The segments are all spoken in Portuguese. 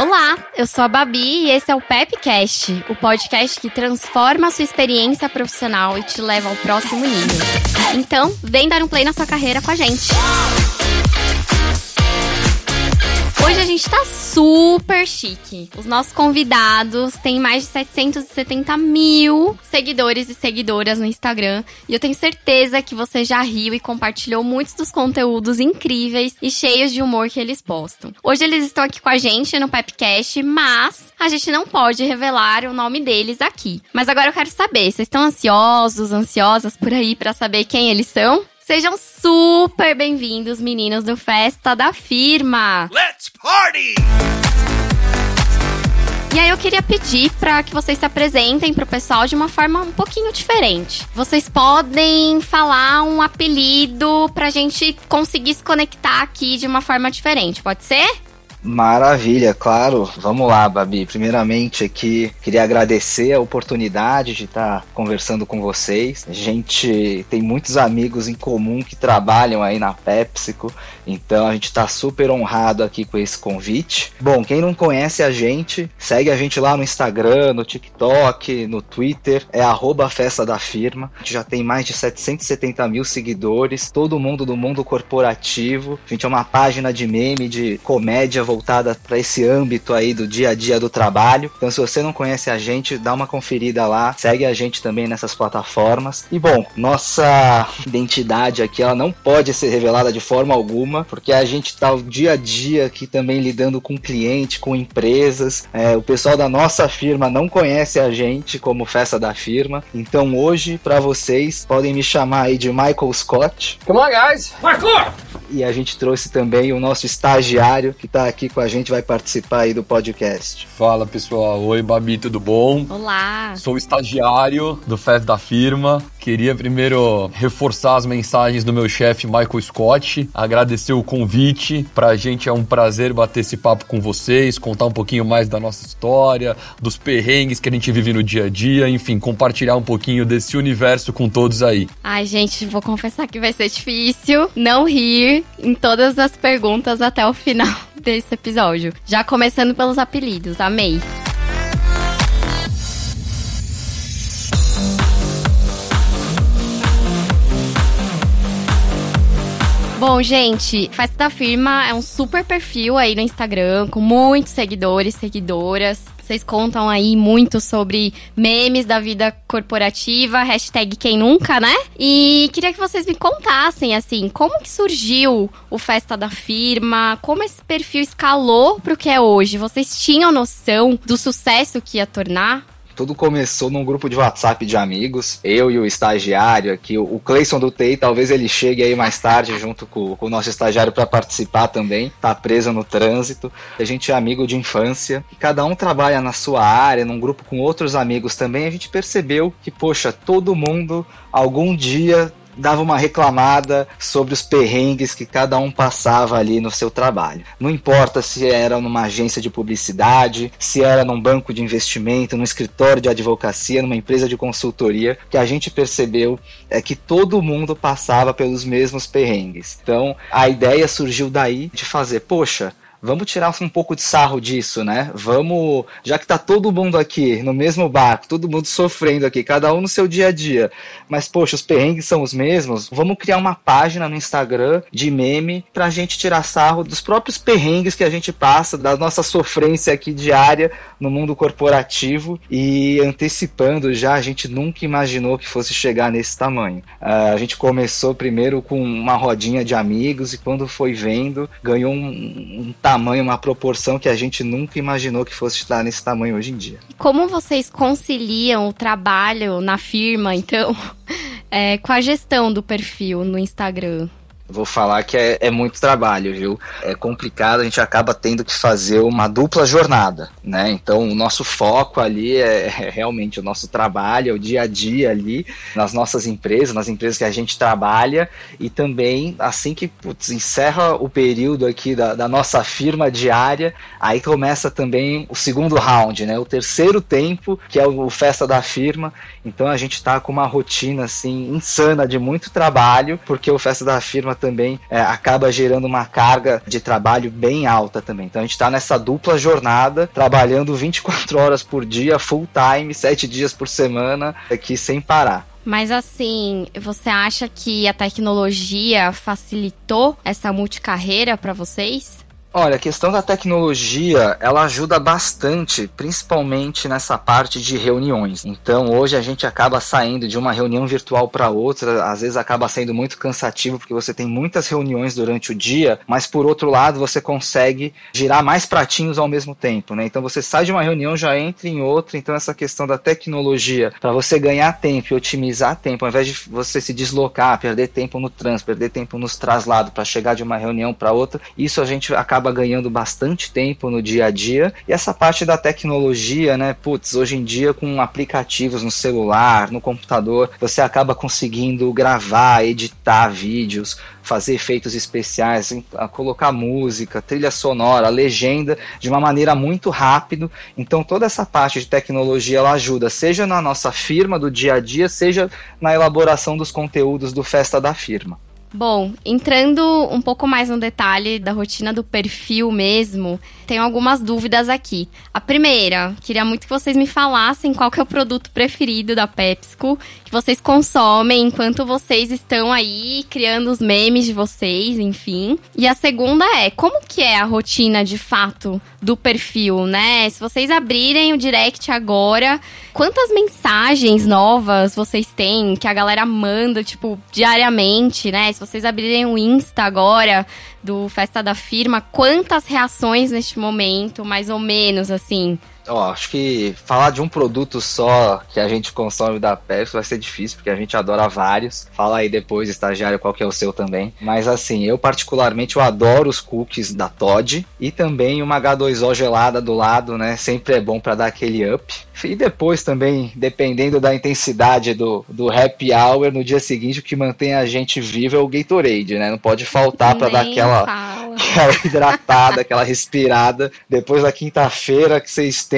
Olá, eu sou a Babi e esse é o Pepcast, o podcast que transforma a sua experiência profissional e te leva ao próximo nível. Então, vem dar um play na sua carreira com a gente. Hoje a gente tá super chique. Os nossos convidados têm mais de 770 mil seguidores e seguidoras no Instagram. E eu tenho certeza que você já riu e compartilhou muitos dos conteúdos incríveis e cheios de humor que eles postam. Hoje eles estão aqui com a gente no Pepcast, mas a gente não pode revelar o nome deles aqui. Mas agora eu quero saber, vocês estão ansiosos, ansiosas por aí para saber quem eles são? Sejam super bem-vindos, meninos do Festa da Firma! Let's party! E aí eu queria pedir para que vocês se apresentem pro pessoal de uma forma um pouquinho diferente. Vocês podem falar um apelido pra gente conseguir se conectar aqui de uma forma diferente, pode ser? Maravilha, claro. Vamos lá, Babi. Primeiramente aqui, queria agradecer a oportunidade de estar conversando com vocês. A gente tem muitos amigos em comum que trabalham aí na PepsiCo, então a gente está super honrado aqui com esse convite. Bom, quem não conhece a gente, segue a gente lá no Instagram, no TikTok, no Twitter, é festa da firma. A gente já tem mais de 770 mil seguidores, todo mundo do mundo corporativo. A gente é uma página de meme, de comédia voltada para esse âmbito aí do dia a dia do trabalho. Então, se você não conhece a gente, dá uma conferida lá, segue a gente também nessas plataformas. E bom, nossa identidade aqui ela não pode ser revelada de forma alguma, porque a gente está o dia a dia aqui também lidando com cliente, com empresas. É, o pessoal da nossa firma não conhece a gente como festa da firma. Então hoje, para vocês, podem me chamar aí de Michael Scott. Come on, guys! Michael! E a gente trouxe também o nosso estagiário que está aqui com a gente, vai participar aí do podcast. Fala pessoal, oi Babi, tudo bom? Olá! Sou estagiário do FES da firma. Queria primeiro reforçar as mensagens do meu chefe Michael Scott, agradecer o convite. Pra gente é um prazer bater esse papo com vocês, contar um pouquinho mais da nossa história, dos perrengues que a gente vive no dia a dia, enfim, compartilhar um pouquinho desse universo com todos aí. Ai, gente, vou confessar que vai ser difícil não rir em todas as perguntas até o final desse episódio. Já começando pelos apelidos, amei. Bom, gente, Festa da Firma é um super perfil aí no Instagram, com muitos seguidores, seguidoras. Vocês contam aí muito sobre memes da vida corporativa, hashtag quem nunca, né? E queria que vocês me contassem, assim, como que surgiu o Festa da Firma, como esse perfil escalou pro que é hoje. Vocês tinham noção do sucesso que ia tornar? Tudo começou num grupo de WhatsApp de amigos. Eu e o estagiário aqui, o Cleison do TI, talvez ele chegue aí mais tarde junto com, com o nosso estagiário para participar também. Tá preso no trânsito. A gente é amigo de infância. Cada um trabalha na sua área, num grupo com outros amigos também. A gente percebeu que, poxa, todo mundo algum dia dava uma reclamada sobre os perrengues que cada um passava ali no seu trabalho. Não importa se era numa agência de publicidade, se era num banco de investimento, num escritório de advocacia, numa empresa de consultoria, que a gente percebeu é que todo mundo passava pelos mesmos perrengues. Então, a ideia surgiu daí de fazer, poxa, vamos tirar um pouco de sarro disso, né? Vamos, já que tá todo mundo aqui no mesmo barco, todo mundo sofrendo aqui, cada um no seu dia a dia, mas poxa, os perrengues são os mesmos, vamos criar uma página no Instagram de meme pra gente tirar sarro dos próprios perrengues que a gente passa, da nossa sofrência aqui diária no mundo corporativo e antecipando já, a gente nunca imaginou que fosse chegar nesse tamanho. Uh, a gente começou primeiro com uma rodinha de amigos e quando foi vendo, ganhou um, um tamanho, uma proporção que a gente nunca imaginou que fosse estar nesse tamanho hoje em dia. Como vocês conciliam o trabalho na firma, então, é, com a gestão do perfil no Instagram? Vou falar que é, é, muito trabalho, viu? É complicado, a gente acaba tendo que fazer uma dupla jornada, né? Então, o nosso foco ali é, é, realmente o nosso trabalho, é o dia a dia ali, nas nossas empresas, nas empresas que a gente trabalha, e também, assim que putz, encerra o período aqui da, da, nossa firma diária, aí começa também o segundo round, né? O terceiro tempo, que é o, Festa da Firma. Então, a gente tá com uma rotina, assim, insana de muito trabalho, porque o Festa da Firma também é, acaba gerando uma carga de trabalho bem alta também. Então a gente está nessa dupla jornada, trabalhando 24 horas por dia, full time, 7 dias por semana, aqui sem parar. Mas assim, você acha que a tecnologia facilitou essa multicarreira para vocês? Olha, a questão da tecnologia, ela ajuda bastante, principalmente nessa parte de reuniões. Então, hoje a gente acaba saindo de uma reunião virtual para outra, às vezes acaba sendo muito cansativo porque você tem muitas reuniões durante o dia, mas por outro lado, você consegue girar mais pratinhos ao mesmo tempo, né? Então, você sai de uma reunião, já entra em outra, então essa questão da tecnologia, para você ganhar tempo e otimizar tempo, ao invés de você se deslocar, perder tempo no trânsito, perder tempo nos traslados para chegar de uma reunião para outra, isso a gente acaba acaba ganhando bastante tempo no dia a dia. E essa parte da tecnologia, né? Putz, hoje em dia com aplicativos no celular, no computador, você acaba conseguindo gravar, editar vídeos, fazer efeitos especiais, colocar música, trilha sonora, legenda de uma maneira muito rápido. Então toda essa parte de tecnologia ela ajuda, seja na nossa firma do dia a dia, seja na elaboração dos conteúdos do Festa da Firma. Bom, entrando um pouco mais no detalhe da rotina do perfil mesmo, tenho algumas dúvidas aqui. A primeira, queria muito que vocês me falassem qual que é o produto preferido da PepsiCo que vocês consomem enquanto vocês estão aí criando os memes de vocês, enfim. E a segunda é, como que é a rotina de fato do perfil, né? Se vocês abrirem o direct agora, quantas mensagens novas vocês têm que a galera manda, tipo, diariamente, né? Se vocês abrirem o Insta agora do Festa da Firma, quantas reações neste momento, mais ou menos, assim? Ó, acho que falar de um produto só que a gente consome da Pepsi vai ser difícil, porque a gente adora vários. Fala aí depois, estagiário, qual que é o seu também. Mas assim, eu particularmente eu adoro os cookies da Todd e também uma H2O gelada do lado, né? Sempre é bom para dar aquele up. E depois também, dependendo da intensidade do, do happy hour, no dia seguinte, o que mantém a gente vivo é o Gatorade, né? Não pode faltar para dar aquela, aquela hidratada, aquela respirada. Depois da quinta-feira que você estende,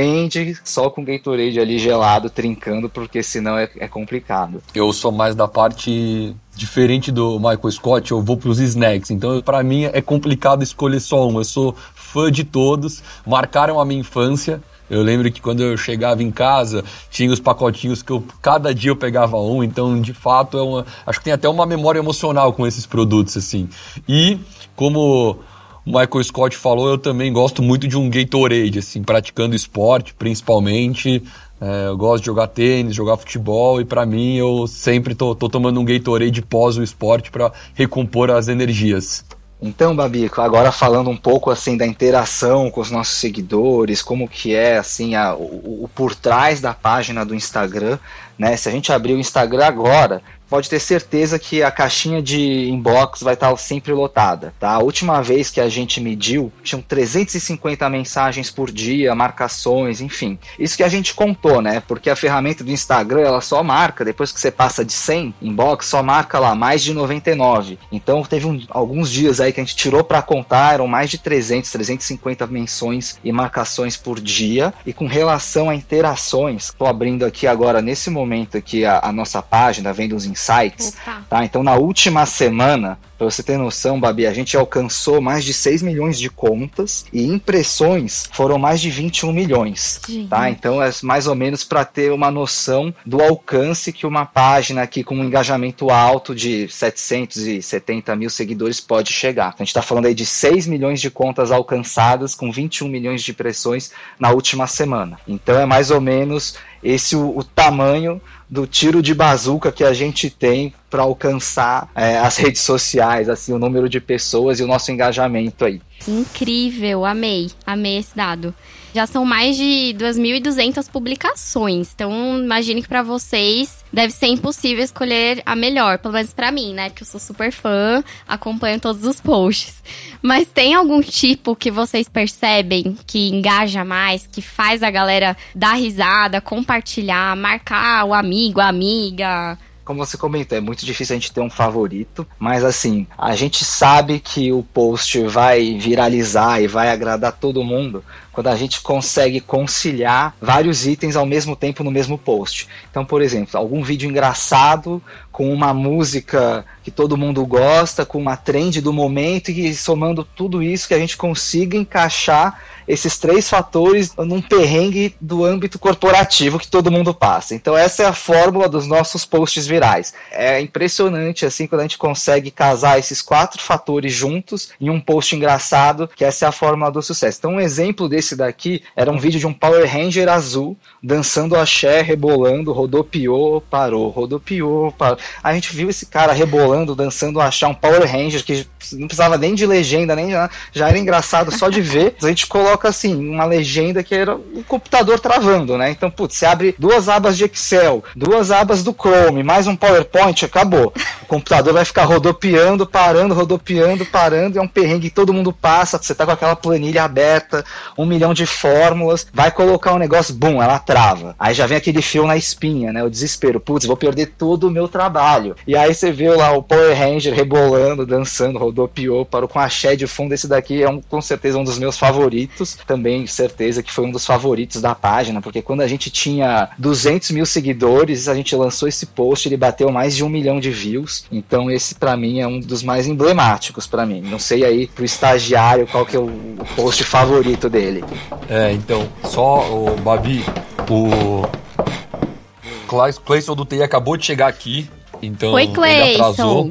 só com Gatorade ali gelado, trincando, porque senão é, é complicado. Eu sou mais da parte diferente do Michael Scott, eu vou para os snacks. Então, para mim é complicado escolher só um. Eu sou fã de todos, marcaram a minha infância. Eu lembro que quando eu chegava em casa, tinha os pacotinhos que eu cada dia eu pegava um, então de fato é uma, acho que tem até uma memória emocional com esses produtos assim. E como o Michael Scott falou, eu também gosto muito de um Gatorade, assim, praticando esporte, principalmente. É, eu gosto de jogar tênis, jogar futebol e para mim eu sempre tô, tô tomando um Gatorade pós o esporte para recompor as energias. Então, Babico, agora falando um pouco assim da interação com os nossos seguidores, como que é assim a, o, o por trás da página do Instagram, né? Se a gente abrir o Instagram agora, pode ter certeza que a caixinha de inbox vai estar sempre lotada, tá? A última vez que a gente mediu, tinham 350 mensagens por dia, marcações, enfim. Isso que a gente contou, né? Porque a ferramenta do Instagram, ela só marca, depois que você passa de 100 inbox, só marca lá mais de 99. Então teve um, alguns dias aí que a gente tirou para contar, eram mais de 300, 350 menções e marcações por dia. E com relação a interações, tô abrindo aqui agora nesse momento aqui a, a nossa página, vendo os Insights. Tá? Então, na última semana, para você ter noção, Babi, a gente alcançou mais de 6 milhões de contas e impressões foram mais de 21 milhões. Sim. Tá? Então, é mais ou menos para ter uma noção do alcance que uma página aqui com um engajamento alto de 770 mil seguidores pode chegar. A gente está falando aí de 6 milhões de contas alcançadas com 21 milhões de impressões na última semana. Então, é mais ou menos esse o, o tamanho do tiro de bazuca que a gente tem para alcançar é, as redes sociais, assim, o número de pessoas e o nosso engajamento aí. Incrível, amei, amei esse dado. Já são mais de 2.200 publicações, então imagine que para vocês deve ser impossível escolher a melhor, pelo menos para mim, né? Porque eu sou super fã, acompanho todos os posts. Mas tem algum tipo que vocês percebem que engaja mais, que faz a galera dar risada, compartilhar, marcar o amigo, a amiga? como você comentou, é muito difícil a gente ter um favorito, mas assim, a gente sabe que o post vai viralizar e vai agradar todo mundo quando a gente consegue conciliar vários itens ao mesmo tempo no mesmo post. Então, por exemplo, algum vídeo engraçado com uma música que todo mundo gosta, com uma trend do momento e somando tudo isso que a gente consiga encaixar esses três fatores num perrengue do âmbito corporativo que todo mundo passa. Então essa é a fórmula dos nossos posts virais. É impressionante assim quando a gente consegue casar esses quatro fatores juntos em um post engraçado, que essa é a fórmula do sucesso. Então um exemplo desse daqui era um vídeo de um Power Ranger azul dançando axé, rebolando, rodopiou, parou, rodopiou, parou. A gente viu esse cara rebolando, dançando axé, um Power Ranger que não precisava nem de legenda, nem já, já era engraçado só de ver. A gente coloca assim, uma legenda que era o computador travando, né? Então, putz, você abre duas abas de Excel, duas abas do Chrome, mais um PowerPoint, acabou. O computador vai ficar rodopiando, parando, rodopiando, parando, é um perrengue que todo mundo passa, você tá com aquela planilha aberta, um milhão de fórmulas, vai colocar um negócio, bum, ela trava. Aí já vem aquele fio na espinha, né? O desespero, putz, vou perder todo o meu trabalho. E aí você vê lá o Power Ranger rebolando, dançando, rodopiou, parou com a axé de fundo, esse daqui é um, com certeza um dos meus favoritos também certeza que foi um dos favoritos da página, porque quando a gente tinha 200 mil seguidores, a gente lançou esse post, ele bateu mais de um milhão de views. Então esse para mim é um dos mais emblemáticos para mim. Não sei aí pro estagiário qual que é o post favorito dele. É, então, só o Babi, o Clayson do TI acabou de chegar aqui, então Oi, Clayson. ele atrasou.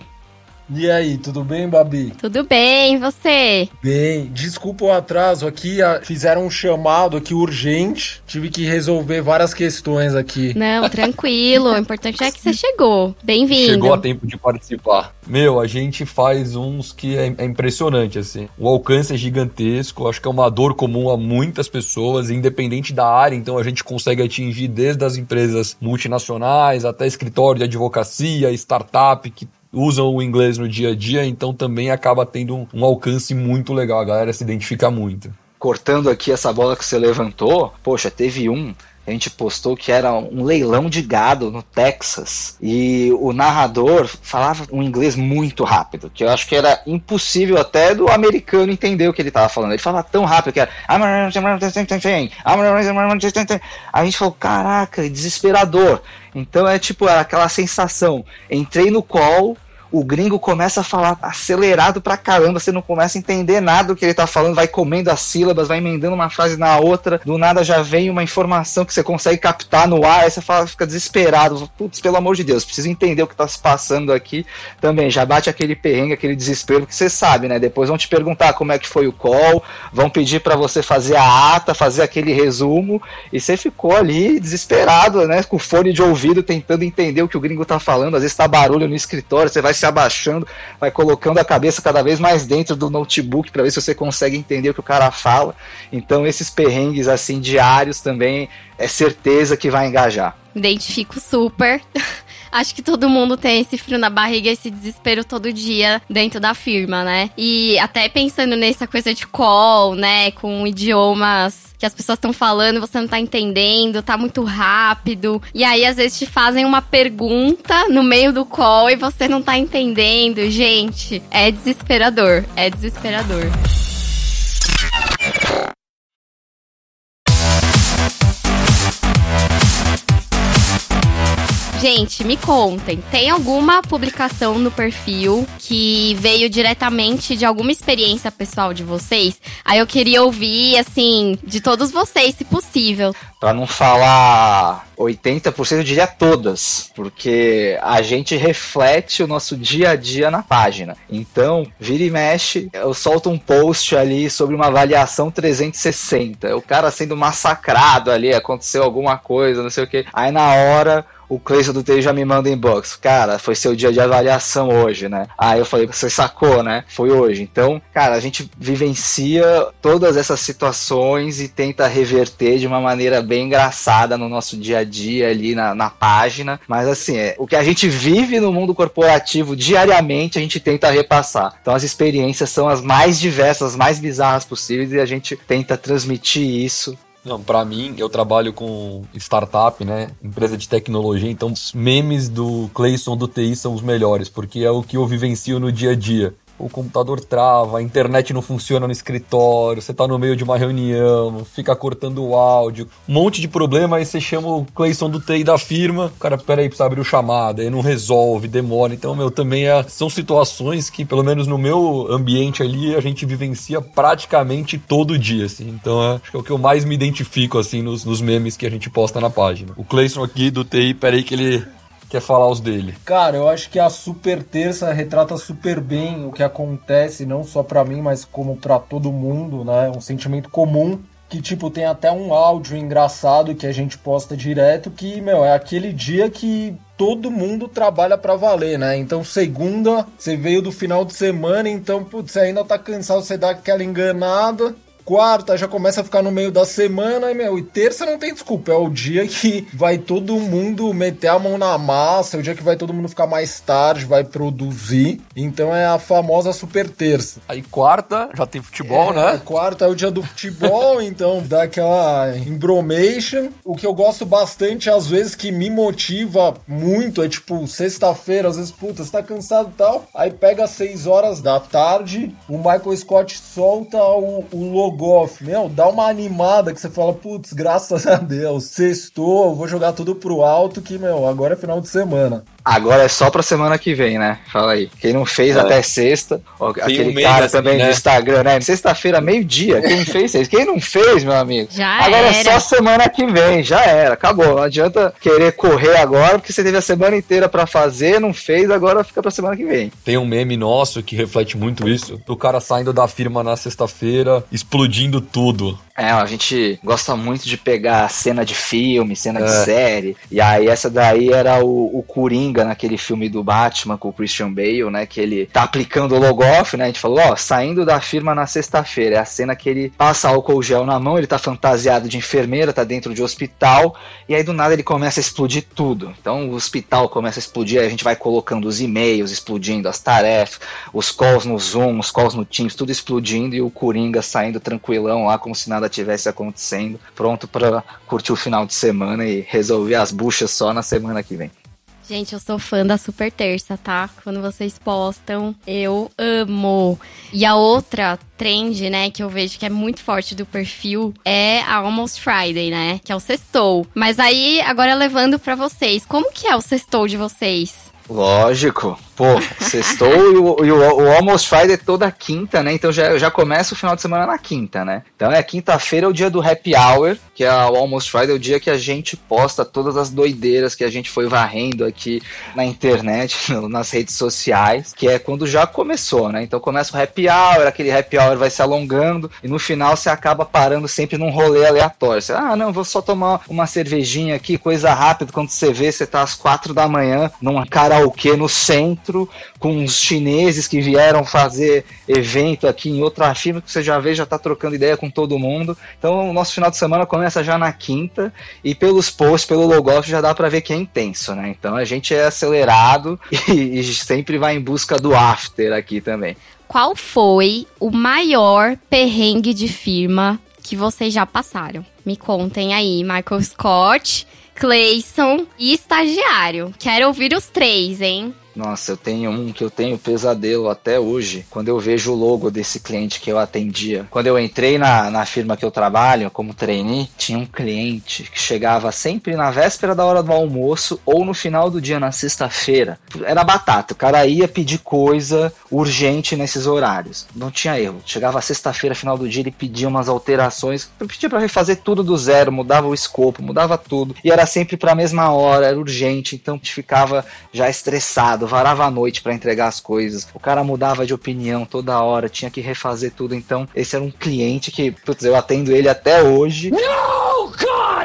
E aí, tudo bem, Babi? Tudo bem, e você? Bem, desculpa o atraso aqui, fizeram um chamado aqui urgente, tive que resolver várias questões aqui. Não, tranquilo, o importante é que você chegou. Bem-vindo. Chegou a tempo de participar. Meu, a gente faz uns que é, é impressionante, assim. O alcance é gigantesco, acho que é uma dor comum a muitas pessoas, independente da área, então a gente consegue atingir desde as empresas multinacionais até escritório de advocacia, startup, que usam o inglês no dia a dia, então também acaba tendo um, um alcance muito legal. A galera se identifica muito. Cortando aqui essa bola que você levantou, poxa, teve um a gente postou que era um leilão de gado no Texas e o narrador falava um inglês muito rápido, que eu acho que era impossível até do americano entender o que ele estava falando. Ele falava tão rápido que era. A gente falou, caraca, desesperador. Então é tipo aquela sensação. Entrei no call o gringo começa a falar acelerado pra caramba, você não começa a entender nada do que ele tá falando, vai comendo as sílabas, vai emendando uma frase na outra, do nada já vem uma informação que você consegue captar no ar, aí você fala, fica desesperado, putz, pelo amor de Deus, preciso entender o que tá se passando aqui também, já bate aquele perrengue, aquele desespero que você sabe, né? Depois vão te perguntar como é que foi o call, vão pedir para você fazer a ata, fazer aquele resumo, e você ficou ali desesperado, né? Com fone de ouvido, tentando entender o que o gringo tá falando, às vezes tá barulho no escritório, você vai se abaixando, vai colocando a cabeça cada vez mais dentro do notebook para ver se você consegue entender o que o cara fala. Então esses perrengues assim diários também é certeza que vai engajar. Identifico super. acho que todo mundo tem esse frio na barriga, esse desespero todo dia dentro da firma, né? E até pensando nessa coisa de call, né, com idiomas que as pessoas estão falando, você não tá entendendo, tá muito rápido. E aí, às vezes, te fazem uma pergunta no meio do call e você não tá entendendo. Gente, é desesperador. É desesperador. Gente, me contem, tem alguma publicação no perfil que veio diretamente de alguma experiência pessoal de vocês? Aí eu queria ouvir, assim, de todos vocês, se possível. Para não falar 80%, eu diria todas, porque a gente reflete o nosso dia a dia na página. Então, vira e mexe, eu solto um post ali sobre uma avaliação 360. O cara sendo massacrado ali, aconteceu alguma coisa, não sei o que. Aí na hora o Cleison do TI já me manda inbox. Cara, foi seu dia de avaliação hoje, né? Aí eu falei, você sacou, né? Foi hoje. Então, cara, a gente vivencia todas essas situações e tenta reverter de uma maneira bem engraçada no nosso dia a dia ali na, na página. Mas assim, é, o que a gente vive no mundo corporativo diariamente, a gente tenta repassar. Então as experiências são as mais diversas, as mais bizarras possíveis e a gente tenta transmitir isso não, para mim, eu trabalho com startup, né? Empresa de tecnologia, então os memes do Clayson do TI são os melhores, porque é o que eu vivencio no dia a dia. O computador trava, a internet não funciona no escritório, você tá no meio de uma reunião, fica cortando o áudio, um monte de problema, aí você chama o Clayson do TI da firma, o cara, peraí, precisa abrir o chamado, aí não resolve, demora. Então, meu, também é, são situações que, pelo menos no meu ambiente ali, a gente vivencia praticamente todo dia, assim. Então, é, acho que é o que eu mais me identifico, assim, nos, nos memes que a gente posta na página. O Clayson aqui do TI, peraí que ele quer falar os dele. Cara, eu acho que a Super Terça retrata super bem o que acontece, não só para mim, mas como para todo mundo, né? Um sentimento comum que tipo tem até um áudio engraçado que a gente posta direto que, meu, é aquele dia que todo mundo trabalha para valer, né? Então, segunda, você veio do final de semana, então, putz, você ainda tá cansado, você dá aquela enganada, quarta já começa a ficar no meio da semana, e, meu, e terça não tem desculpa, é o dia que vai todo mundo meter a mão na massa, é o dia que vai todo mundo ficar mais tarde, vai produzir, então é a famosa super terça. Aí quarta já tem futebol, é, né? Quarta é o dia do futebol, então dá aquela embromation. O que eu gosto bastante, às vezes, que me motiva muito, é tipo, sexta-feira, às vezes, puta, você tá cansado e tal, aí pega às 6 horas da tarde, o Michael Scott solta o, o logo golfe, meu, dá uma animada que você fala, putz, graças a Deus, sextou, vou jogar tudo pro alto que, meu, agora é final de semana. Agora é só pra semana que vem, né? Fala aí. Quem não fez é. até sexta, ó, aquele um cara assim, também né? do Instagram, né? Sexta-feira, meio-dia, quem fez, fez. Quem não fez, meu amigo? Já agora era. é só semana que vem, já era, acabou. Não adianta querer correr agora, porque você teve a semana inteira para fazer, não fez, agora fica pra semana que vem. Tem um meme nosso que reflete muito isso, do cara saindo da firma na sexta-feira, explodindo tudo. É, a gente gosta muito de pegar cena de filme, cena é. de série. E aí essa daí era o, o Coringa naquele filme do Batman com o Christian Bale, né? Que ele tá aplicando o logoff, né? A gente falou, ó, saindo da firma na sexta-feira. É a cena que ele passa álcool gel na mão, ele tá fantasiado de enfermeira, tá dentro de hospital. E aí do nada ele começa a explodir tudo. Então o hospital começa a explodir, aí a gente vai colocando os e-mails explodindo, as tarefas, os calls no Zoom, os calls no Teams, tudo explodindo e o Coringa saindo tranquilão lá, como se nada tivesse acontecendo, pronto para curtir o final de semana e resolver as buchas só na semana que vem. Gente, eu sou fã da Super Terça, tá? Quando vocês postam, eu amo. E a outra trend, né, que eu vejo que é muito forte do perfil é a Almost Friday, né? Que é o sextou. Mas aí, agora levando para vocês, como que é o sextou de vocês? Lógico. Pô, sextou e, o, e o, o, Almost Friday é toda quinta, né? Então já, já começa o final de semana na quinta, né? Então é quinta-feira é o dia do Happy Hour, que é o Almost Friday, é o dia que a gente posta todas as doideiras que a gente foi varrendo aqui na internet, nas redes sociais, que é quando já começou, né? Então começa o Happy Hour, aquele Happy Hour vai se alongando e no final você acaba parando sempre num rolê aleatório. Você, ah, não, vou só tomar uma cervejinha aqui, coisa rápida. Quando você vê, você tá às quatro da manhã num karaokê no centro com os chineses que vieram fazer evento aqui em outra firma, que você já vê, já está trocando ideia com todo mundo. Então o nosso final de semana começa já na quinta e pelos posts, pelo logout, já dá para ver que é intenso, né? Então a gente é acelerado e, e sempre vai em busca do after aqui também. Qual foi o maior perrengue de firma que vocês já passaram? Me contem aí, Michael Scott, Clayson e estagiário. Quero ouvir os três, hein? Nossa, eu tenho um que eu tenho pesadelo até hoje, quando eu vejo o logo desse cliente que eu atendia. Quando eu entrei na, na firma que eu trabalho, como trainee, tinha um cliente que chegava sempre na véspera da hora do almoço ou no final do dia, na sexta-feira. Era batata, o cara ia pedir coisa urgente nesses horários. Não tinha erro. Chegava sexta-feira, final do dia, ele pedia umas alterações, pedia para refazer tudo do zero, mudava o escopo, mudava tudo. E era sempre para a mesma hora, era urgente, então a gente ficava já estressado varava a noite para entregar as coisas. O cara mudava de opinião toda hora, tinha que refazer tudo. Então, esse era um cliente que, putz, eu atendo ele até hoje. No,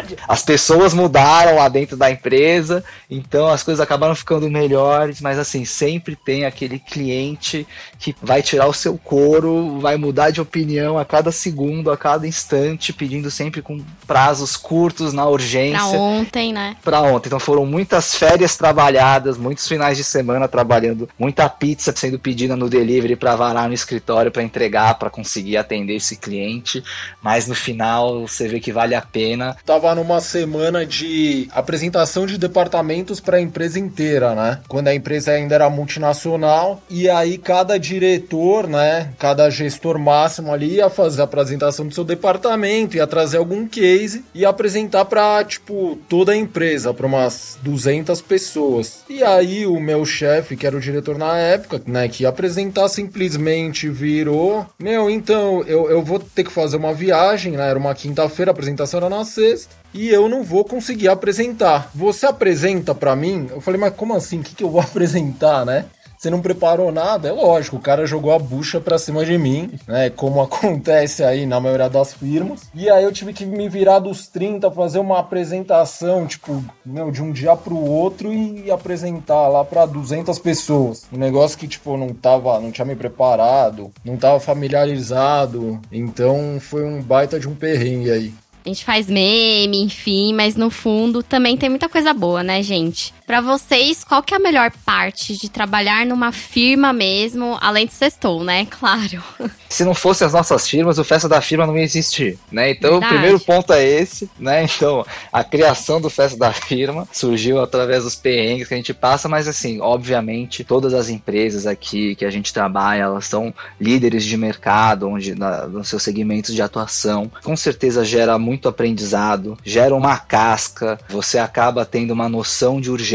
God! As pessoas mudaram lá dentro da empresa, então as coisas acabaram ficando melhores, mas assim, sempre tem aquele cliente que vai tirar o seu couro, vai mudar de opinião a cada segundo, a cada instante, pedindo sempre com prazos curtos na urgência. Pra ontem, né? Pra ontem. Então foram muitas férias trabalhadas, muitos finais de semana semana trabalhando, muita pizza sendo pedida no delivery para varar no escritório para entregar, para conseguir atender esse cliente, mas no final você vê que vale a pena. Tava tava numa semana de apresentação de departamentos para a empresa inteira, né? Quando a empresa ainda era multinacional e aí cada diretor, né, cada gestor máximo ali ia fazer a apresentação do seu departamento, ia trazer algum case e apresentar para tipo toda a empresa, para umas 200 pessoas. E aí o meu chefe, que era o diretor na época, né, que ia apresentar simplesmente virou, meu, então eu, eu vou ter que fazer uma viagem, né? Era uma quinta-feira, a apresentação era na sexta e eu não vou conseguir apresentar. Você apresenta para mim? Eu falei, mas como assim? O que, que eu vou apresentar, né? Você não preparou nada? É lógico, o cara jogou a bucha pra cima de mim, né? Como acontece aí na maioria das firmas. E aí eu tive que me virar dos 30, fazer uma apresentação, tipo, meu, de um dia pro outro e apresentar lá pra 200 pessoas. Um negócio que, tipo, não tava, não tinha me preparado, não tava familiarizado. Então foi um baita de um perrengue aí. A gente faz meme, enfim, mas no fundo também tem muita coisa boa, né, gente? Para vocês, qual que é a melhor parte de trabalhar numa firma mesmo, além do sextou, né? Claro. Se não fosse as nossas firmas, o Festa da Firma não ia existir, né? Então, Verdade. o primeiro ponto é esse, né? Então, a criação do Festa da Firma surgiu através dos perrengues que a gente passa, mas assim, obviamente, todas as empresas aqui que a gente trabalha, elas são líderes de mercado, onde na, nos seus segmentos de atuação, com certeza gera muito aprendizado, gera uma casca, você acaba tendo uma noção de urgência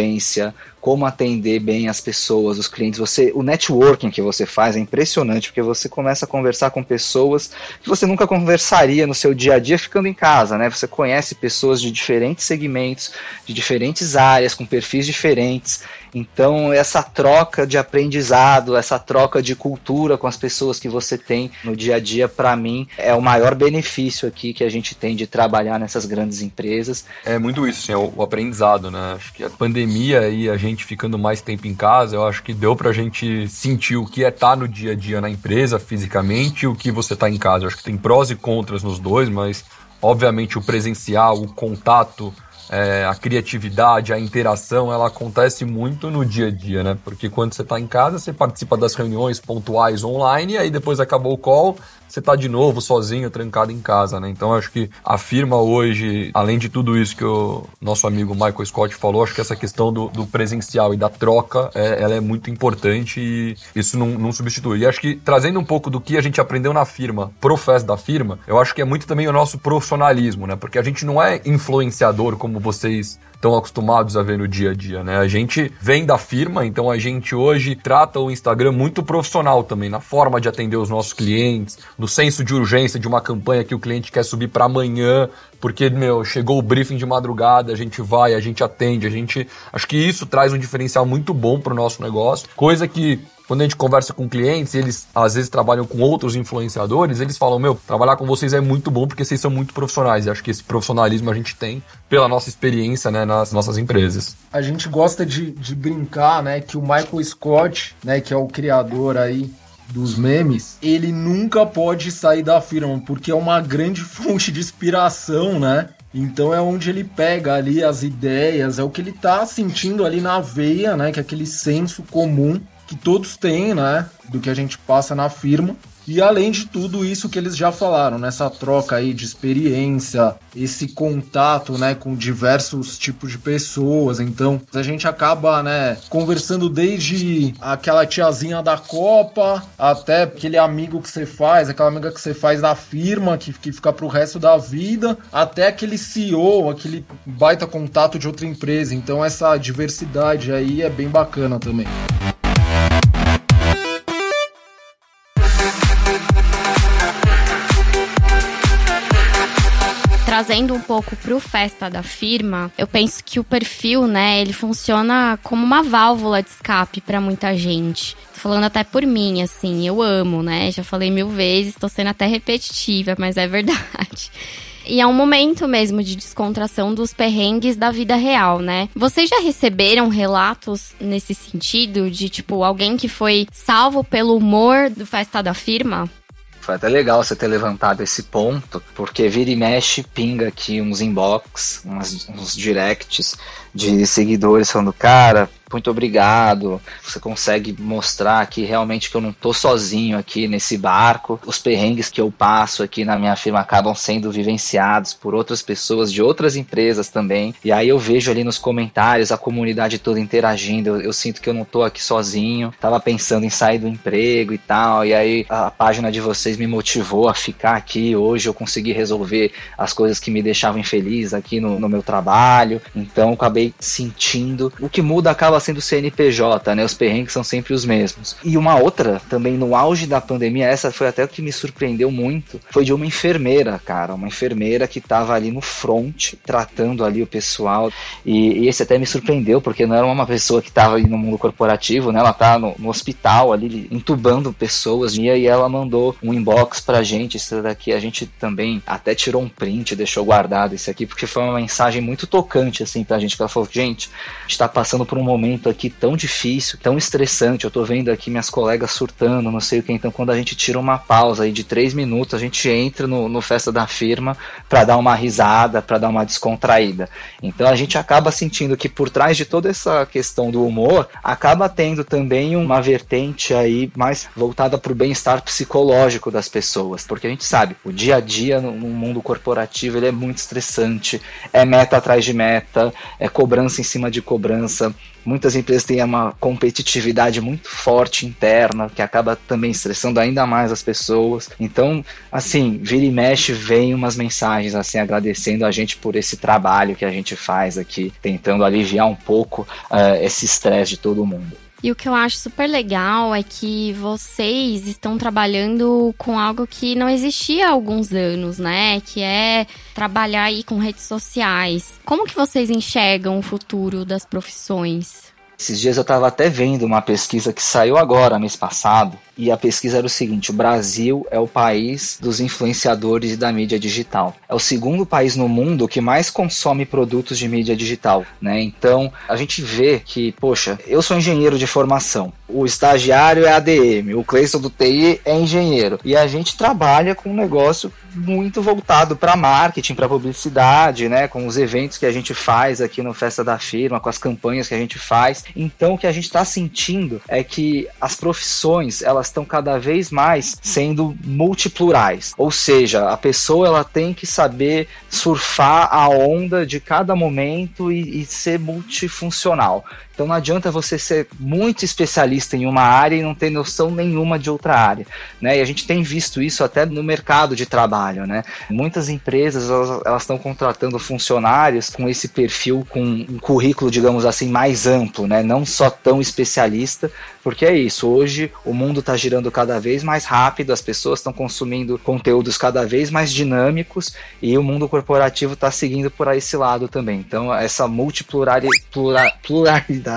como atender bem as pessoas, os clientes. Você, o networking que você faz é impressionante porque você começa a conversar com pessoas que você nunca conversaria no seu dia a dia ficando em casa, né? Você conhece pessoas de diferentes segmentos, de diferentes áreas, com perfis diferentes. Então, essa troca de aprendizado, essa troca de cultura com as pessoas que você tem no dia a dia, para mim, é o maior benefício aqui que a gente tem de trabalhar nessas grandes empresas. É muito isso, assim, é o, aprendizado, né? Acho que a pandemia e a gente ficando mais tempo em casa, eu acho que deu pra gente sentir o que é estar tá no dia a dia na empresa, fisicamente, e o que você tá em casa. Eu acho que tem prós e contras nos dois, mas obviamente o presencial, o contato é, a criatividade, a interação, ela acontece muito no dia a dia, né? Porque quando você está em casa, você participa das reuniões pontuais online, e aí depois acabou o call, você tá de novo sozinho, trancado em casa, né? Então acho que a firma hoje, além de tudo isso que o nosso amigo Michael Scott falou, acho que essa questão do, do presencial e da troca, é, ela é muito importante e isso não, não, substitui. E acho que trazendo um pouco do que a gente aprendeu na firma pro fest da firma, eu acho que é muito também o nosso profissionalismo, né? Porque a gente não é influenciador como vocês estão acostumados a ver no dia a dia, né? A gente vem da firma, então a gente hoje trata o Instagram muito profissional também, na forma de atender os nossos clientes, no senso de urgência de uma campanha que o cliente quer subir para amanhã, porque, meu, chegou o briefing de madrugada, a gente vai, a gente atende, a gente. Acho que isso traz um diferencial muito bom para o nosso negócio, coisa que quando a gente conversa com clientes, eles às vezes trabalham com outros influenciadores, eles falam: Meu, trabalhar com vocês é muito bom porque vocês são muito profissionais. E acho que esse profissionalismo a gente tem pela nossa experiência né, nas nossas empresas. A gente gosta de, de brincar, né, que o Michael Scott, né, que é o criador aí dos memes, ele nunca pode sair da firma, porque é uma grande fonte de inspiração, né? Então é onde ele pega ali as ideias, é o que ele tá sentindo ali na veia, né? Que é aquele senso comum que todos têm, né? Do que a gente passa na firma. E além de tudo isso que eles já falaram, nessa troca aí de experiência, esse contato, né, com diversos tipos de pessoas. Então, a gente acaba, né, conversando desde aquela tiazinha da Copa até aquele amigo que você faz, aquela amiga que você faz da firma que, que fica pro resto da vida, até aquele CEO, aquele baita contato de outra empresa. Então, essa diversidade aí é bem bacana também. Trazendo um pouco pro festa da firma, eu penso que o perfil, né, ele funciona como uma válvula de escape para muita gente. Falando até por mim, assim, eu amo, né? Já falei mil vezes, tô sendo até repetitiva, mas é verdade. E é um momento mesmo de descontração dos perrengues da vida real, né? Vocês já receberam relatos nesse sentido de tipo alguém que foi salvo pelo humor do festa da firma? Foi até legal você ter levantado esse ponto, porque vira e mexe, pinga aqui uns inbox, uns, uns directs de seguidores falando, cara, muito obrigado. Você consegue mostrar que realmente que eu não tô sozinho aqui nesse barco. Os perrengues que eu passo aqui na minha firma acabam sendo vivenciados por outras pessoas de outras empresas também. E aí eu vejo ali nos comentários a comunidade toda interagindo. Eu, eu sinto que eu não tô aqui sozinho. Tava pensando em sair do emprego e tal. E aí a página de vocês me motivou a ficar aqui. Hoje eu consegui resolver as coisas que me deixavam infeliz aqui no, no meu trabalho. Então acabei sentindo. O que muda acaba sendo o CNPJ, né? Os perrengues são sempre os mesmos. E uma outra, também no auge da pandemia, essa foi até o que me surpreendeu muito, foi de uma enfermeira, cara. Uma enfermeira que tava ali no front, tratando ali o pessoal. E, e esse até me surpreendeu, porque não era uma pessoa que tava ali no mundo corporativo, né? Ela tá no, no hospital ali, entubando pessoas. E aí ela mandou um inbox pra gente. Isso daqui a gente também até tirou um print, deixou guardado esse aqui, porque foi uma mensagem muito tocante, assim, pra gente. Ela falou, gente, a gente tá passando por um momento aqui tão difícil, tão estressante. Eu tô vendo aqui minhas colegas surtando, não sei o que. Então, quando a gente tira uma pausa aí de três minutos, a gente entra no, no Festa da Firma para dar uma risada, para dar uma descontraída. Então, a gente acaba sentindo que por trás de toda essa questão do humor, acaba tendo também uma vertente aí mais voltada para o bem-estar psicológico das pessoas. Porque a gente sabe, o dia a dia no, no mundo corporativo ele é muito estressante, é meta atrás de meta, é cobrança em cima de cobrança. Muitas empresas têm uma competitividade muito forte interna, que acaba também estressando ainda mais as pessoas. Então, assim, vira e mexe, vem umas mensagens assim agradecendo a gente por esse trabalho que a gente faz aqui, tentando aliviar um pouco uh, esse estresse de todo mundo. E o que eu acho super legal é que vocês estão trabalhando com algo que não existia há alguns anos, né? Que é trabalhar aí com redes sociais. Como que vocês enxergam o futuro das profissões? Esses dias eu estava até vendo uma pesquisa que saiu agora, mês passado, e a pesquisa era o seguinte: o Brasil é o país dos influenciadores da mídia digital. É o segundo país no mundo que mais consome produtos de mídia digital, né? Então a gente vê que, poxa, eu sou engenheiro de formação, o estagiário é ADM, o Cleison do TI é engenheiro, e a gente trabalha com um negócio muito voltado para marketing, para publicidade, né, com os eventos que a gente faz aqui no Festa da Firma, com as campanhas que a gente faz. Então, o que a gente está sentindo é que as profissões elas estão cada vez mais sendo multiplurais, ou seja, a pessoa ela tem que saber surfar a onda de cada momento e, e ser multifuncional. Então não adianta você ser muito especialista em uma área e não ter noção nenhuma de outra área, né? E a gente tem visto isso até no mercado de trabalho, né? Muitas empresas elas estão contratando funcionários com esse perfil, com um currículo, digamos assim, mais amplo, né? Não só tão especialista, porque é isso. Hoje o mundo está girando cada vez mais rápido, as pessoas estão consumindo conteúdos cada vez mais dinâmicos e o mundo corporativo está seguindo por esse lado também. Então essa multipluralidade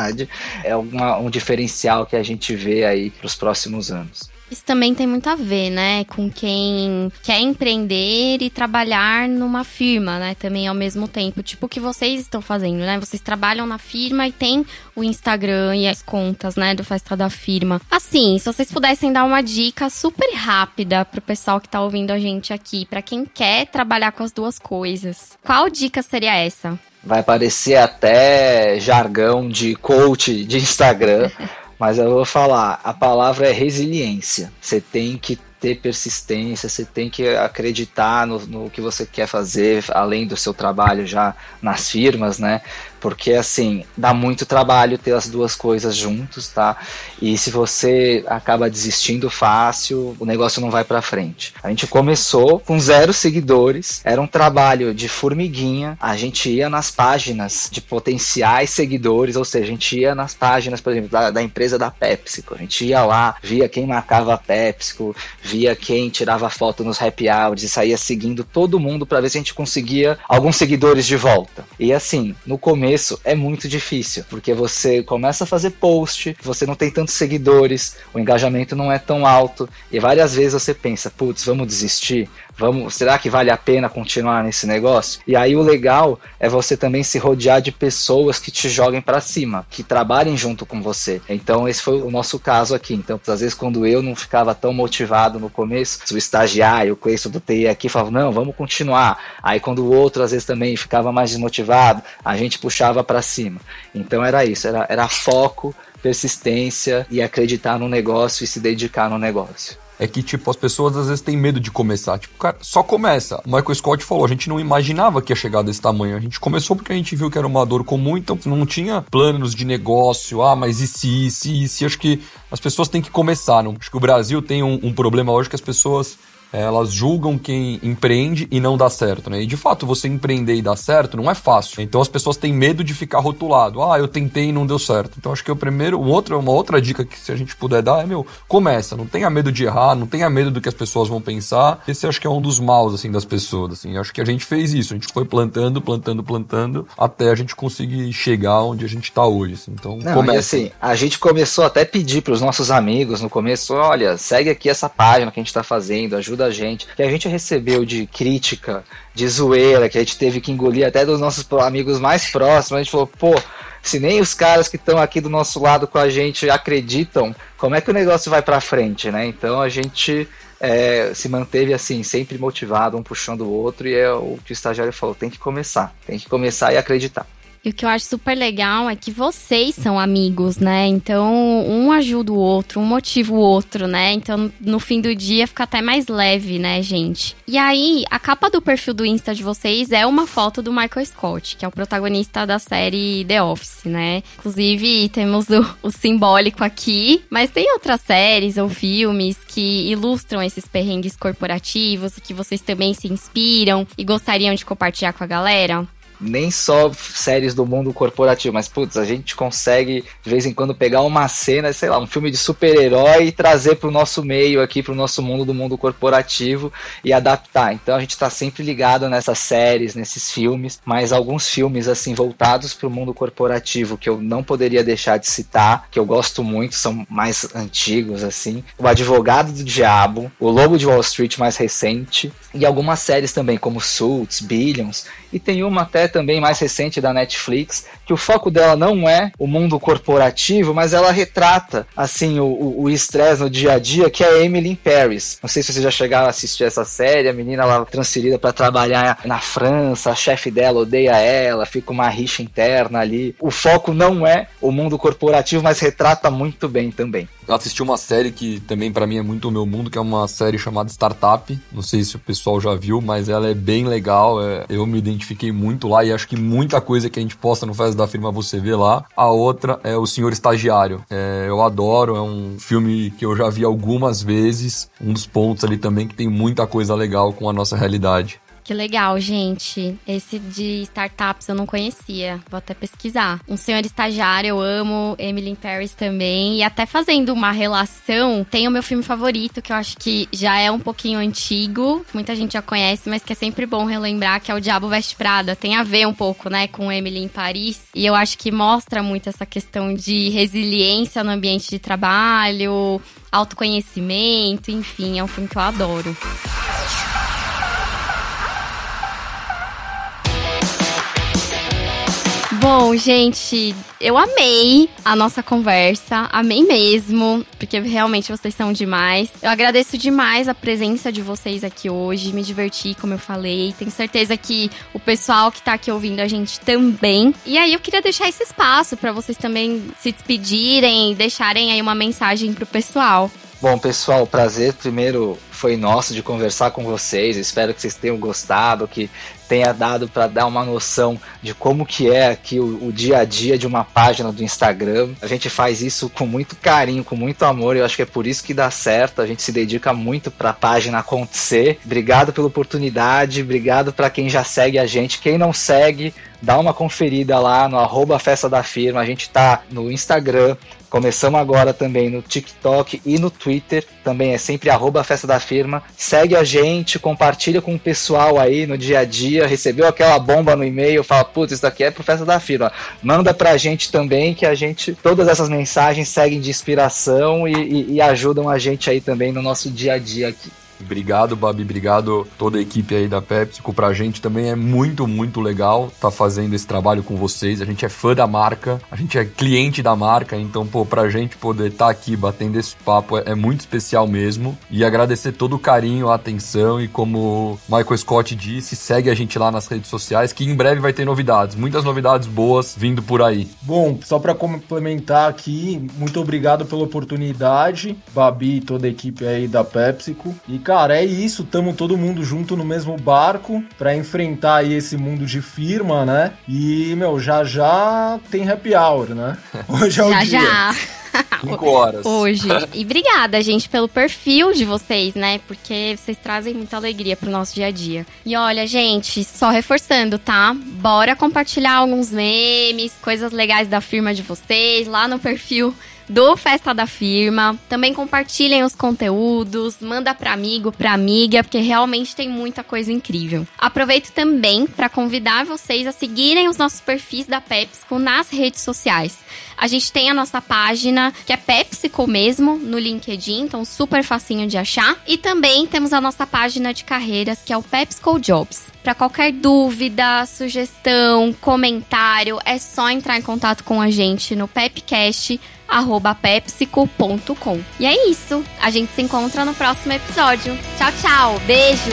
é uma, um diferencial que a gente vê aí para os próximos anos. Isso também tem muito a ver, né, com quem quer empreender e trabalhar numa firma, né, também ao mesmo tempo. Tipo o que vocês estão fazendo, né? Vocês trabalham na firma e tem o Instagram e as contas, né, do Festa da Firma. Assim, se vocês pudessem dar uma dica super rápida pro pessoal que tá ouvindo a gente aqui, para quem quer trabalhar com as duas coisas, qual dica seria essa? Vai parecer até jargão de coach de Instagram, mas eu vou falar, a palavra é resiliência. Você tem que ter persistência, você tem que acreditar no, no que você quer fazer, além do seu trabalho já nas firmas, né? Porque assim, dá muito trabalho ter as duas coisas juntos, tá? E se você acaba desistindo fácil, o negócio não vai para frente. A gente começou com zero seguidores, era um trabalho de formiguinha, a gente ia nas páginas de potenciais seguidores, ou seja, a gente ia nas páginas, por exemplo, da, da empresa da PepsiCo, a gente ia lá, via quem marcava a PepsiCo, via quem tirava foto nos happy hours e saía seguindo todo mundo para ver se a gente conseguia alguns seguidores de volta. E assim, no começo começo é muito difícil, porque você começa a fazer post, você não tem tantos seguidores, o engajamento não é tão alto, e várias vezes você pensa, putz, vamos desistir. Vamos, será que vale a pena continuar nesse negócio? E aí o legal é você também se rodear de pessoas que te joguem para cima, que trabalhem junto com você. Então esse foi o nosso caso aqui. Então, às vezes quando eu não ficava tão motivado no começo, o estagiário, o Cleiton do TI aqui falava: "Não, vamos continuar". Aí quando o outro às vezes também ficava mais desmotivado, a gente puxava para cima. Então era isso, era, era foco, persistência e acreditar no negócio e se dedicar no negócio é que, tipo, as pessoas às vezes têm medo de começar. Tipo, cara, só começa. O Michael Scott falou, a gente não imaginava que ia chegar desse tamanho. A gente começou porque a gente viu que era uma dor comum, então não tinha planos de negócio. Ah, mas e se, e se, e se? Acho que as pessoas têm que começar. Não? Acho que o Brasil tem um, um problema hoje que as pessoas elas julgam quem empreende e não dá certo, né? E de fato, você empreender e dar certo não é fácil. Então as pessoas têm medo de ficar rotulado. Ah, eu tentei e não deu certo. Então acho que o primeiro, um outro, uma outra dica que se a gente puder dar é, meu, começa. Não tenha medo de errar, não tenha medo do que as pessoas vão pensar. Esse acho que é um dos maus, assim, das pessoas, assim. Acho que a gente fez isso. A gente foi plantando, plantando, plantando, até a gente conseguir chegar onde a gente tá hoje, assim. Então, não, começa. Assim, a gente começou até a pedir pros nossos amigos no começo, olha, segue aqui essa página que a gente tá fazendo, ajuda da gente, que a gente recebeu de crítica, de zoeira, que a gente teve que engolir até dos nossos amigos mais próximos, a gente falou, pô, se nem os caras que estão aqui do nosso lado com a gente acreditam, como é que o negócio vai para frente, né? Então a gente é, se manteve assim, sempre motivado, um puxando o outro, e é o que o estagiário falou: tem que começar, tem que começar e acreditar. E o que eu acho super legal é que vocês são amigos, né? Então, um ajuda o outro, um motiva o outro, né? Então, no fim do dia fica até mais leve, né, gente? E aí, a capa do perfil do Insta de vocês é uma foto do Michael Scott, que é o protagonista da série The Office, né? Inclusive, temos o, o simbólico aqui, mas tem outras séries ou filmes que ilustram esses perrengues corporativos e que vocês também se inspiram e gostariam de compartilhar com a galera? Nem só séries do mundo corporativo, mas putz, a gente consegue de vez em quando pegar uma cena, sei lá, um filme de super-herói e trazer para o nosso meio aqui, para o nosso mundo do mundo corporativo e adaptar. Então a gente está sempre ligado nessas séries, nesses filmes, mas alguns filmes assim voltados para o mundo corporativo que eu não poderia deixar de citar, que eu gosto muito, são mais antigos assim, O Advogado do Diabo, O Lobo de Wall Street mais recente e algumas séries também como Suits, Billions e tem uma até também mais recente da Netflix, que o foco dela não é o mundo corporativo, mas ela retrata, assim, o estresse no dia a dia, que é Emily in Paris. Não sei se vocês já chegaram a assistir essa série, a menina lá transferida para trabalhar na França, a chefe dela odeia ela, fica uma rixa interna ali. O foco não é o mundo corporativo, mas retrata muito bem também. Eu assisti uma série que também para mim é muito o meu mundo, que é uma série chamada Startup. Não sei se o pessoal já viu, mas ela é bem legal. É, eu me identifiquei muito lá e acho que muita coisa que a gente posta no Festa da Firma você vê lá. A outra é O Senhor Estagiário. É, eu adoro, é um filme que eu já vi algumas vezes. Um dos pontos ali também que tem muita coisa legal com a nossa realidade. Que legal, gente. Esse de startups eu não conhecia. Vou até pesquisar. Um senhor estagiário, eu amo. Emily in Paris também. E até fazendo uma relação, tem o meu filme favorito, que eu acho que já é um pouquinho antigo. Muita gente já conhece, mas que é sempre bom relembrar, que é O Diabo Veste Prada. Tem a ver um pouco, né, com Emily em Paris. E eu acho que mostra muito essa questão de resiliência no ambiente de trabalho, autoconhecimento, enfim, é um filme que eu adoro. Bom, gente, eu amei a nossa conversa, amei mesmo, porque realmente vocês são demais. Eu agradeço demais a presença de vocês aqui hoje, me diverti, como eu falei. Tenho certeza que o pessoal que tá aqui ouvindo a gente também. E aí eu queria deixar esse espaço para vocês também se despedirem deixarem aí uma mensagem pro pessoal. Bom, pessoal, prazer primeiro foi nosso de conversar com vocês. Espero que vocês tenham gostado, que tenha dado para dar uma noção de como que é aqui o, o, dia a dia de uma página do Instagram. A gente faz isso com muito carinho, com muito amor. Eu acho que é por isso que dá certo. A gente se dedica muito para a página acontecer. Obrigado pela oportunidade. Obrigado para quem já segue a gente. Quem não segue, dá uma conferida lá no arroba Festa da Firma. A gente tá no Instagram, Começamos agora também no TikTok e no Twitter, também é sempre arroba Festa da Firma. Segue a gente, compartilha com o pessoal aí no dia a dia, recebeu aquela bomba no e-mail, fala, putz, isso daqui é pro Festa da Firma. Manda pra gente também, que a gente, todas essas mensagens seguem de inspiração e, e, e ajudam a gente aí também no nosso dia a dia aqui. Obrigado, Babi. Obrigado toda a equipe aí da PepsiCo. Pra gente também é muito, muito legal estar tá fazendo esse trabalho com vocês. A gente é fã da marca, a gente é cliente da marca, então, pô, pra gente poder estar tá aqui batendo esse papo é, é, muito especial mesmo. E agradecer todo o carinho, a atenção e como Michael Scott disse, segue a gente lá nas redes sociais que em breve vai ter novidades, muitas novidades boas vindo por aí. Bom, só para complementar aqui, muito obrigado pela oportunidade, Babi e toda a equipe aí da PepsiCo. E cara, é isso, tamo todo mundo junto no mesmo barco para enfrentar aí esse mundo de firma, né? E, meu, já já tem happy hour, né? Hoje é o já, dia. Já. 5 horas. Hoje. E obrigada, gente, pelo perfil de vocês, né? Porque vocês trazem muita alegria pro nosso dia a dia. E olha, gente, só reforçando, tá? Bora compartilhar alguns memes, coisas legais da firma de vocês lá no perfil do Festa da Firma. Também compartilhem os conteúdos, manda para amigo, para amiga, porque realmente tem muita coisa incrível. Aproveito também para convidar vocês a seguirem os nossos perfis da PepsiCo nas redes sociais. A gente tem a nossa página, que é PepsiCo mesmo, no LinkedIn, então super facinho de achar. E também temos a nossa página de carreiras, que é o PepsiCo Jobs. Para qualquer dúvida, sugestão, comentário, é só entrar em contato com a gente no pepsico.com. E é isso. A gente se encontra no próximo episódio. Tchau, tchau. Beijo.